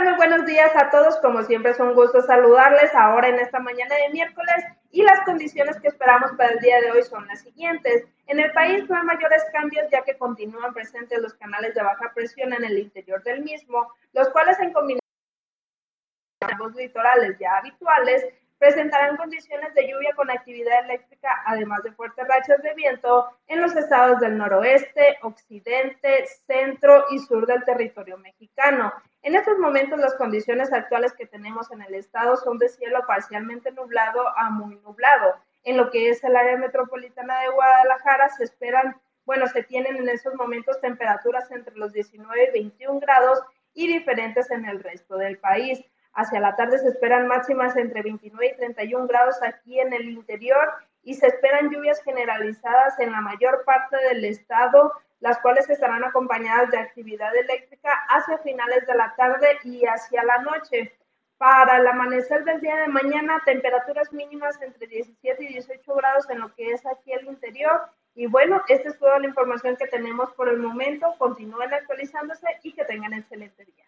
tal? Muy buenos días a todos. Como siempre es un gusto saludarles ahora en esta mañana de miércoles y las condiciones que esperamos para el día de hoy son las siguientes. En el país no hay mayores cambios ya que continúan presentes los canales de baja presión en el interior del mismo, los cuales en combinación con los litorales ya habituales presentarán condiciones de lluvia con actividad eléctrica, además de fuertes rachas de viento en los estados del noroeste, occidente, centro y sur del territorio mexicano. En estos momentos las condiciones actuales que tenemos en el estado son de cielo parcialmente nublado a muy nublado. En lo que es el área metropolitana de Guadalajara se esperan, bueno, se tienen en estos momentos temperaturas entre los 19 y 21 grados y diferentes en el resto del país. Hacia la tarde se esperan máximas entre 29 y 31 grados aquí en el interior y se esperan lluvias generalizadas en la mayor parte del estado, las cuales estarán acompañadas de actividad eléctrica hacia finales de la tarde y hacia la noche. Para el amanecer del día de mañana, temperaturas mínimas entre 17 y 18 grados en lo que es aquí el interior. Y bueno, esta es toda la información que tenemos por el momento. Continúen actualizándose y que tengan excelente día.